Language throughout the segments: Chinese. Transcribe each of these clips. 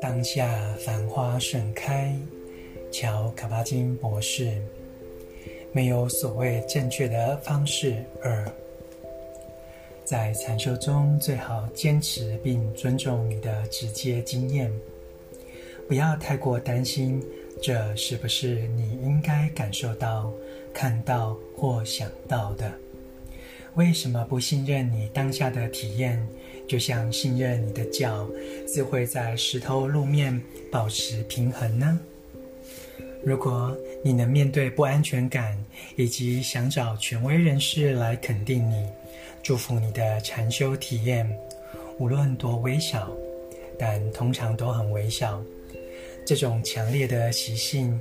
当下繁花盛开，乔卡巴金博士。没有所谓正确的方式。二，在禅修中，最好坚持并尊重你的直接经验，不要太过担心这是不是你应该感受到、看到或想到的。为什么不信任你当下的体验，就像信任你的脚自会在石头路面保持平衡呢？如果你能面对不安全感，以及想找权威人士来肯定你、祝福你的禅修体验，无论多微小，但通常都很微小。这种强烈的习性，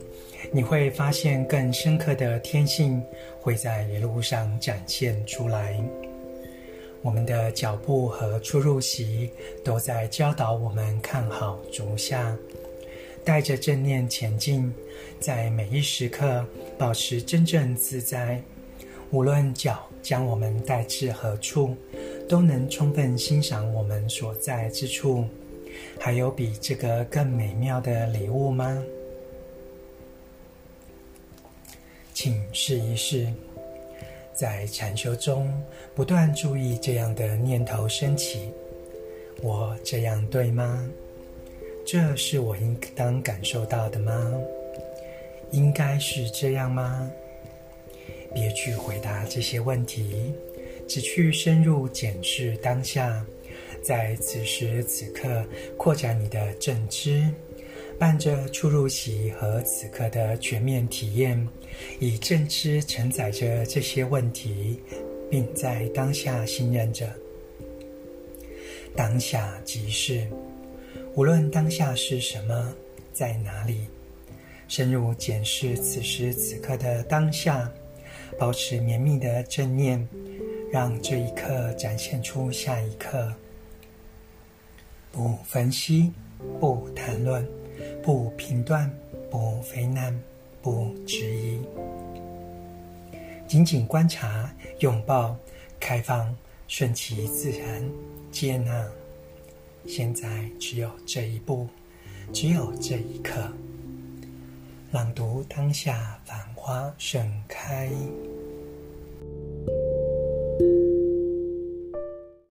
你会发现更深刻的天性会在一路上展现出来。我们的脚步和出入息都在教导我们看好足下。带着正念前进，在每一时刻保持真正自在。无论脚将我们带至何处，都能充分欣赏我们所在之处。还有比这个更美妙的礼物吗？请试一试，在禅修中不断注意这样的念头升起：我这样对吗？这是我应当感受到的吗？应该是这样吗？别去回答这些问题，只去深入检视当下，在此时此刻扩展你的正知，伴着出入息和此刻的全面体验，以正知承载着这些问题，并在当下信任着。当下即是。无论当下是什么，在哪里，深入检视此时此刻的当下，保持绵密的正念，让这一刻展现出下一刻。不分析，不谈论，不评断，不非难，不质疑，仅仅观察、拥抱、开放、顺其自然、接纳。现在只有这一步，只有这一刻。朗读当下，繁花盛开。